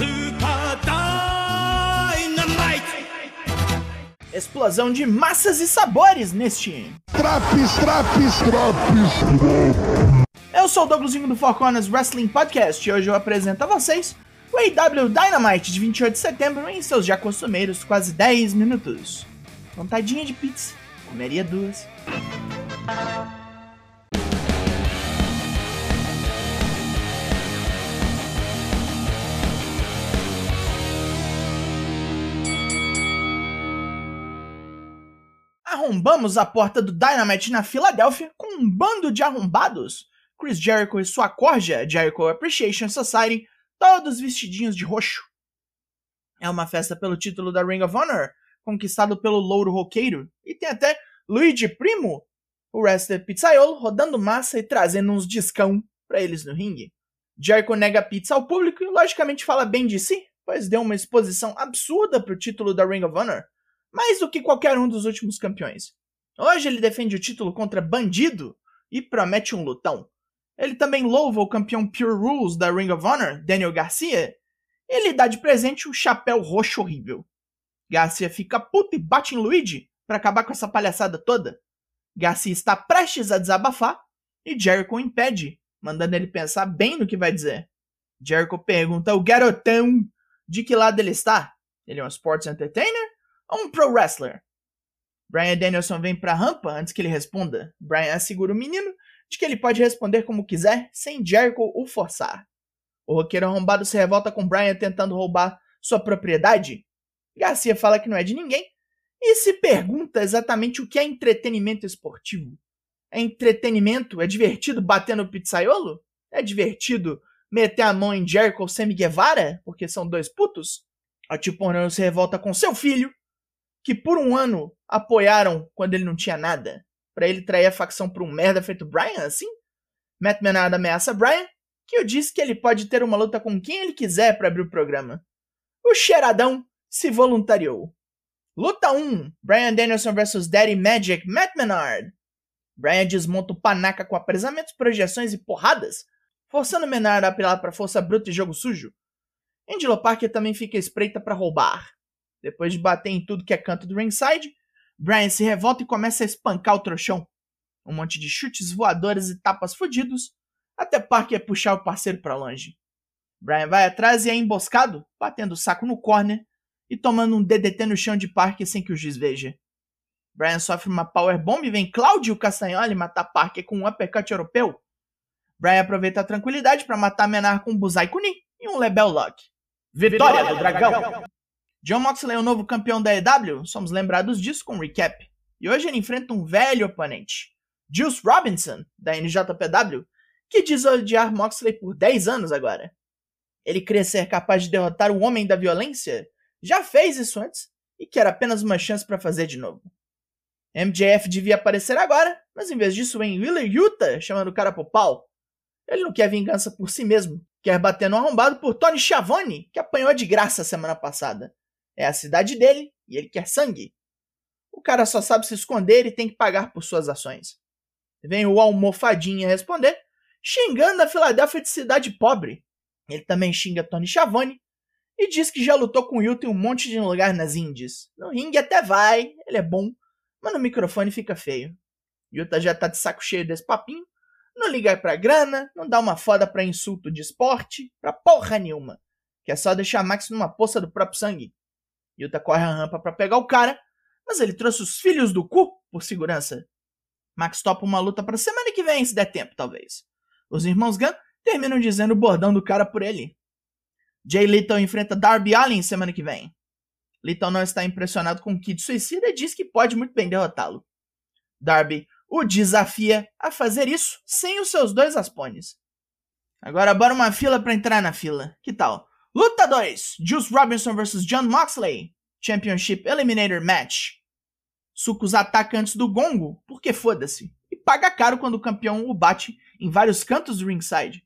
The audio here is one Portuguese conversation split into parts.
Super Dynamite! Explosão de massas e sabores neste. Traps, traps, traps. Eu sou o Douglasinho do Four Corners Wrestling Podcast e hoje eu apresento a vocês o AW Dynamite de 28 de setembro em seus já costumeiros quase 10 minutos. Vontadinha de pizza, comeria duas. Arrombamos a porta do Dynamite na Filadélfia com um bando de arrombados. Chris Jericho e sua corja, Jericho Appreciation Society, todos vestidinhos de roxo. É uma festa pelo título da Ring of Honor, conquistado pelo louro roqueiro, e tem até Luigi Primo, o wrestler pizzaiolo, rodando massa e trazendo uns discão para eles no ringue. Jericho nega pizza ao público e logicamente fala bem de si, pois deu uma exposição absurda pro título da Ring of Honor, mais do que qualquer um dos últimos campeões. Hoje ele defende o título contra Bandido e promete um lutão. Ele também louva o campeão Pure Rules da Ring of Honor, Daniel Garcia, e ele dá de presente um chapéu roxo horrível. Garcia fica puto e bate em Luigi para acabar com essa palhaçada toda. Garcia está prestes a desabafar e Jericho impede, mandando ele pensar bem no que vai dizer. Jericho pergunta ao garotão de que lado ele está. Ele é um sports entertainer ou um pro wrestler? Brian Danielson vem pra rampa antes que ele responda. Brian assegura o menino de que ele pode responder como quiser, sem Jericho o forçar. O roqueiro arrombado se revolta com Brian tentando roubar sua propriedade. Garcia fala que não é de ninguém e se pergunta exatamente o que é entretenimento esportivo. É entretenimento? É divertido bater no pizzaiolo? É divertido meter a mão em Jericho Sammy Guevara? Porque são dois putos? A Tio Pornô se revolta com seu filho, que por um ano apoiaram quando ele não tinha nada. Pra ele trair a facção pra um merda feito Brian, assim? Matt Menard ameaça Brian, que eu disse que ele pode ter uma luta com quem ele quiser para abrir o programa. O cheiradão se voluntariou. Luta 1: Brian Danielson vs Daddy Magic Matt Menard. Brian desmonta o panaca com apresamentos, projeções e porradas, forçando Menard a apelar para força bruta e jogo sujo. Angelo Parker também fica espreita para roubar. Depois de bater em tudo que é canto do ringside, Brian se revolta e começa a espancar o trouxão. Um monte de chutes voadores e tapas fodidos, até Parker puxar o parceiro para longe. Brian vai atrás e é emboscado, batendo o saco no corner e tomando um DDT no chão de Parker sem que o juiz veja. Brian sofre uma powerbomb e vem Claudio Castagnoli matar Parker com um uppercut europeu. Brian aproveita a tranquilidade para matar Menar com um Buzai Kuni e um Lebel Lock. Vitória do Dragão! John Moxley é o novo campeão da EW, somos lembrados disso com um recap. E hoje ele enfrenta um velho oponente, Juice Robinson, da NJPW, que diz odiar Moxley por 10 anos agora. Ele crê ser capaz de derrotar o Homem da Violência, já fez isso antes e quer apenas uma chance para fazer de novo. MJF devia aparecer agora, mas em vez disso vem Willer Yuta chamando o cara pro pau. Ele não quer vingança por si mesmo, quer bater no arrombado por Tony Schiavone, que apanhou de graça semana passada. É a cidade dele e ele quer sangue. O cara só sabe se esconder e tem que pagar por suas ações. Vem o almofadinha responder, xingando a Filadélfia de cidade pobre. Ele também xinga Tony Schiavone e diz que já lutou com o em um monte de lugar nas Indies. No ringue até vai, ele é bom, mas no microfone fica feio. Yuta já tá de saco cheio desse papinho, não liga pra grana, não dá uma foda pra insulto de esporte, pra porra nenhuma. Que é só deixar Max numa poça do próprio sangue. Yuta corre a rampa para pegar o cara, mas ele trouxe os filhos do cu por segurança. Max topa uma luta pra semana que vem, se der tempo, talvez. Os irmãos Gunn terminam dizendo o bordão do cara por ele. Jay Little enfrenta Darby Allin semana que vem. Little não está impressionado com o Kid Suicida e diz que pode muito bem derrotá-lo. Darby o desafia a fazer isso sem os seus dois aspones. Agora bora uma fila para entrar na fila. Que tal? Luta 2: Juice Robinson vs John Moxley. Championship Eliminator Match. Sucos ataca antes do gongo, porque foda-se. E paga caro quando o campeão o bate em vários cantos do ringside.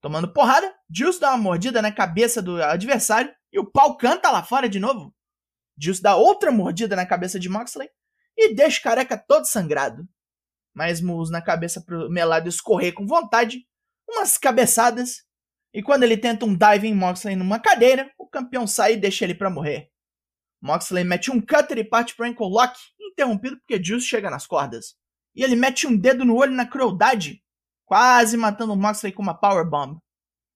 Tomando porrada, Juice dá uma mordida na cabeça do adversário e o pau canta lá fora de novo. Juice dá outra mordida na cabeça de Moxley e deixa o careca todo sangrado. Mais murros na cabeça pro melado escorrer com vontade, umas cabeçadas E quando ele tenta um dive em Moxley numa cadeira, o campeão sai e deixa ele para morrer. Moxley mete um cutter e parte pro ankle lock, interrompido porque Juice chega nas cordas. E ele mete um dedo no olho na crueldade, quase matando Moxley com uma powerbomb.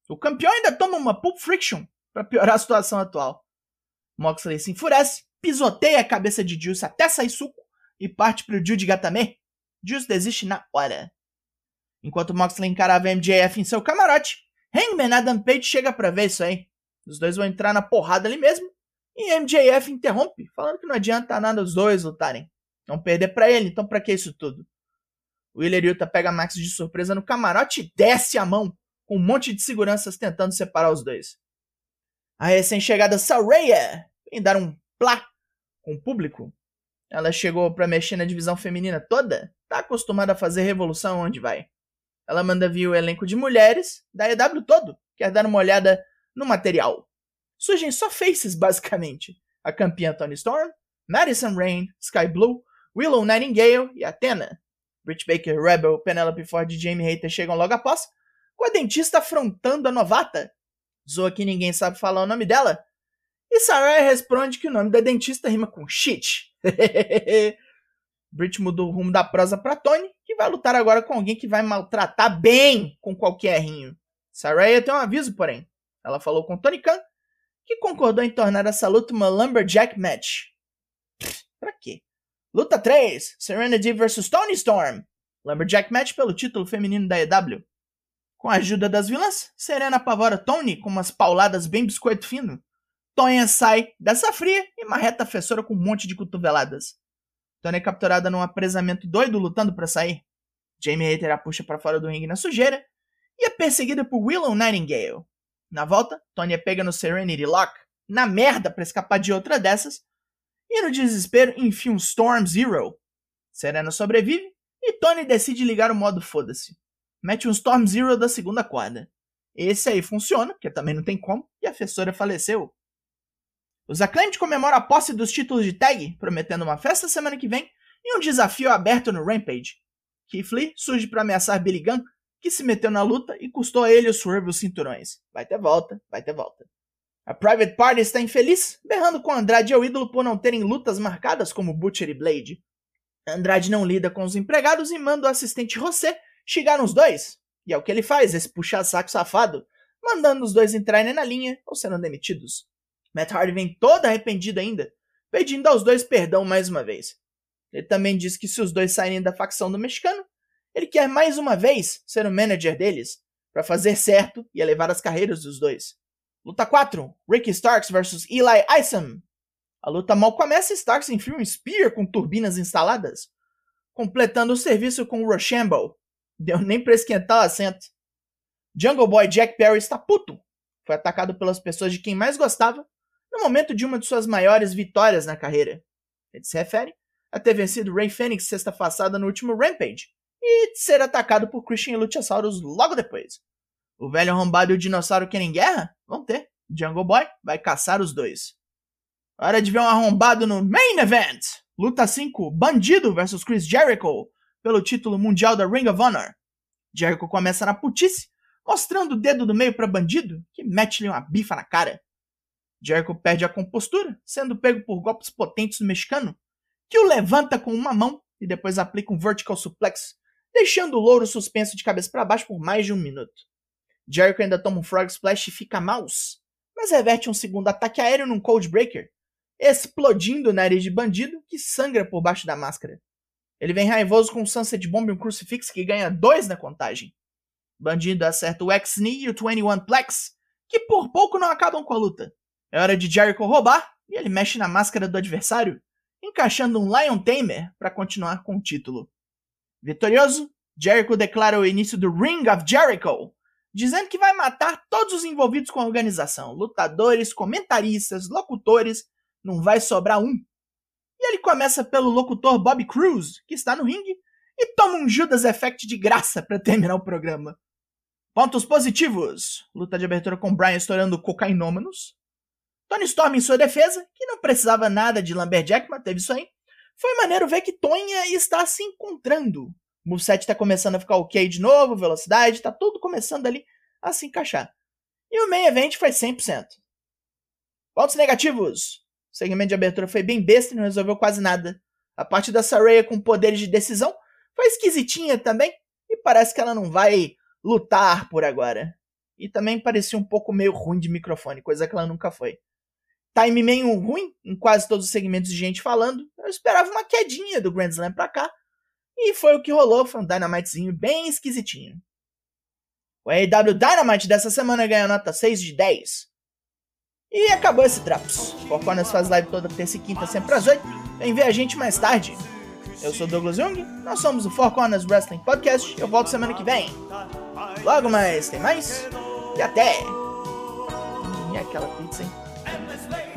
O campeão ainda toma uma Pulp Friction para piorar a situação atual. Moxley se enfurece, pisoteia a cabeça de Juice até sair suco e parte pro Jude Gatame. Juice desiste na hora. Enquanto Moxley encarava MJF em seu camarote, Hangman Adam Page chega pra ver isso aí. Os dois vão entrar na porrada ali mesmo. E MJF interrompe, falando que não adianta nada os dois lutarem. Vão perder para ele, então pra que isso tudo? Willer Yuta pega Max de surpresa no camarote e desce a mão, com um monte de seguranças tentando separar os dois. A recém-chegada Saraya vem dar um plá com o público. Ela chegou para mexer na divisão feminina toda, tá acostumada a fazer revolução onde vai. Ela manda vir o elenco de mulheres da EW todo, quer dar uma olhada no material. Surgem só faces, basicamente. A campeã Tony Storm, Madison Rain, Sky Blue, Willow Nightingale e Athena. Britt Baker, Rebel, Penelope Ford e Jamie Hater chegam logo após, com a dentista afrontando a novata. Zoa que ninguém sabe falar o nome dela. E Sarah responde que o nome da dentista rima com shit. Britt mudou o rumo da prosa para Tony, que vai lutar agora com alguém que vai maltratar bem com qualquer rinho. Saraya tem um aviso, porém. Ela falou com Tony Khan, que concordou em tornar essa luta uma Lumberjack Match. Pra quê? Luta 3: Serenity vs Tony Storm. Lumberjack Match pelo título feminino da EW. Com a ajuda das vilãs, Serena apavora Tony com umas pauladas bem biscoito fino. Tonha sai dessa fria e marreta a fessora com um monte de cotoveladas. Tony é capturada num apresamento doido lutando para sair. Jamie Hater a puxa para fora do ringue na sujeira e é perseguida por Willow Nightingale. Na volta, Tony é pega no Serenity Lock, na merda para escapar de outra dessas, e no desespero enfia um Storm Zero. Serena sobrevive e Tony decide ligar o modo foda-se. Mete um Storm Zero da segunda corda. Esse aí funciona, porque também não tem como, e a fessora faleceu. Os Acclaimed comemoram a posse dos títulos de tag, prometendo uma festa semana que vem e um desafio aberto no Rampage. Keith Lee surge para ameaçar Billy Gunn, que se meteu na luta e custou a ele o Swerve os cinturões. Vai ter volta, vai ter volta. A Private Party está infeliz, berrando com Andrade e o ídolo por não terem lutas marcadas como Butcher e Blade. Andrade não lida com os empregados e manda o assistente José chegar nos dois. E é o que ele faz, esse puxa-saco safado, mandando os dois entrarem na linha ou sendo demitidos. Matt Hardy vem todo arrependido ainda, pedindo aos dois perdão mais uma vez. Ele também diz que se os dois saírem da facção do mexicano, ele quer mais uma vez ser o manager deles, para fazer certo e elevar as carreiras dos dois. Luta 4: Ricky Starks vs Eli Isom. A luta mal começa e Starks enfia um Spear com turbinas instaladas, completando o serviço com o Rochambeau. Deu nem pra esquentar o assento. Jungle Boy Jack Perry está puto. Foi atacado pelas pessoas de quem mais gostava no momento de uma de suas maiores vitórias na carreira. Ele se refere a ter vencido Ray Phoenix sexta passada no último Rampage e ser atacado por Christian e Luchasaurus logo depois. O velho arrombado e o dinossauro querem guerra? Vão ter. Jungle Boy vai caçar os dois. Hora de ver um arrombado no Main Event! Luta 5, Bandido vs Chris Jericho, pelo título mundial da Ring of Honor. Jericho começa na putice, mostrando o dedo do meio para Bandido, que mete-lhe uma bifa na cara. Jericho perde a compostura, sendo pego por golpes potentes do mexicano, que o levanta com uma mão e depois aplica um vertical suplex, deixando o louro suspenso de cabeça para baixo por mais de um minuto. Jericho ainda toma um frog splash e fica mouse, mas reverte um segundo ataque aéreo num cold breaker, explodindo o nariz de bandido que sangra por baixo da máscara. Ele vem raivoso com um Sunset Bomb e um Crucifix que ganha dois na contagem. Bandido acerta o X-Knee e o 21 Plex, que por pouco não acabam com a luta. É hora de Jericho roubar e ele mexe na máscara do adversário, encaixando um Lion Tamer para continuar com o título. Vitorioso, Jericho declara o início do Ring of Jericho, dizendo que vai matar todos os envolvidos com a organização, lutadores, comentaristas, locutores, não vai sobrar um. E ele começa pelo locutor Bob Cruz, que está no ringue, e toma um Judas Effect de graça para terminar o programa. Pontos positivos: luta de abertura com Brian estourando cocainômanos, Tony Storm em sua defesa, que não precisava nada de Lumberjack, mas teve isso aí. Foi maneiro ver que Tonha está se encontrando. O moveset está começando a ficar ok de novo, velocidade, está tudo começando ali a se encaixar. E o main event foi 100%. Pontos negativos. O segmento de abertura foi bem besta e não resolveu quase nada. A parte da Saraya com poderes de decisão foi esquisitinha também. E parece que ela não vai lutar por agora. E também parecia um pouco meio ruim de microfone, coisa que ela nunca foi. Time meio ruim em quase todos os segmentos de gente falando. Eu esperava uma quedinha do Grand Slam pra cá. E foi o que rolou, foi um Dynamitezinho bem esquisitinho. O AEW Dynamite dessa semana ganhou nota 6 de 10. E acabou esse Traps. Four Corners faz live toda terça e quinta, sempre às 8. Vem ver a gente mais tarde. Eu sou Douglas Jung, nós somos o Four Corners Wrestling Podcast. Eu volto semana que vem. Logo mais, tem mais? E até! E aquela pizza, hein?